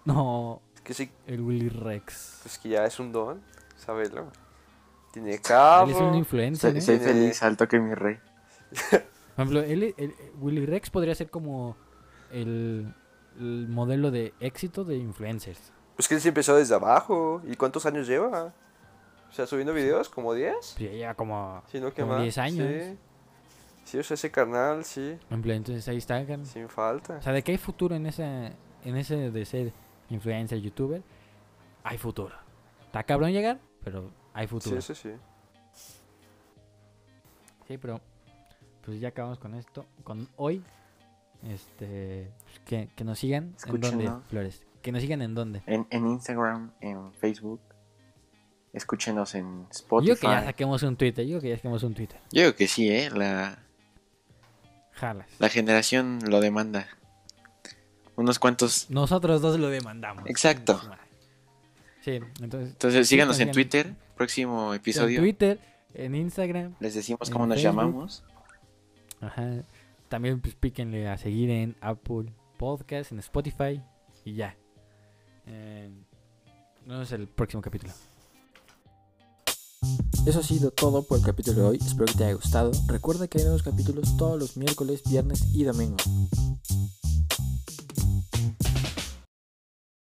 [SPEAKER 1] No
[SPEAKER 2] Es que sí,
[SPEAKER 1] el Willy Rex
[SPEAKER 2] pues que ya es un don, saberlo. Tiene
[SPEAKER 1] él
[SPEAKER 2] carro.
[SPEAKER 1] es un influencer
[SPEAKER 3] Soy,
[SPEAKER 1] ¿eh?
[SPEAKER 3] soy
[SPEAKER 2] Sí.
[SPEAKER 3] feliz, al toque mi rey.
[SPEAKER 1] por ejemplo él, el- Willy Rex podría ser como el, el modelo de éxito de influencers
[SPEAKER 2] Pues que él sí empezó desde abajo. ¿Y cuántos años lleva? O sea, subiendo videos, como 10.
[SPEAKER 1] pues ya lleva como
[SPEAKER 2] Si no, ¿qué
[SPEAKER 1] Como
[SPEAKER 2] más?
[SPEAKER 1] 10 años.
[SPEAKER 2] Sí. Sí, o sea, ese carnal, sí,
[SPEAKER 1] entonces ahí está
[SPEAKER 2] sin falta.
[SPEAKER 1] O sea, de que hay futuro en esa en ese de ser influencer, youtuber, hay futuro. Está cabrón llegar, pero hay futuro.
[SPEAKER 2] Sí, sí, sí.
[SPEAKER 1] Sí, pero pues ya acabamos con esto, con hoy. Este, pues, que, que nos sigan en dónde. Flores. Que nos sigan en dónde.
[SPEAKER 3] En, en Instagram, en Facebook. Escúchenos en
[SPEAKER 1] Yo
[SPEAKER 3] Spotify.
[SPEAKER 1] que ya saquemos un Twitter, yo que ya saquemos un Twitter.
[SPEAKER 3] Yo creo que sí, ¿eh? La,
[SPEAKER 1] Jalas.
[SPEAKER 3] la generación lo demanda. Unos cuantos.
[SPEAKER 1] Nosotros dos lo demandamos.
[SPEAKER 3] Exacto.
[SPEAKER 1] Sí, entonces.
[SPEAKER 3] Entonces síganos
[SPEAKER 1] Sí,
[SPEAKER 3] en. Twitter. Próximo
[SPEAKER 1] En
[SPEAKER 3] episodio.
[SPEAKER 1] Twitter, en Instagram.
[SPEAKER 3] Les decimos
[SPEAKER 1] en
[SPEAKER 3] cómo nos
[SPEAKER 1] Facebook.
[SPEAKER 3] llamamos.
[SPEAKER 1] Ajá. También pues píquenle a seguir en Apple Podcast, en Spotify y ya. Eh, nos vemos el próximo capítulo. Eso ha sido todo por el capítulo de hoy. Espero que te haya gustado. Recuerda que hay nuevos capítulos todos los miércoles, viernes y domingos.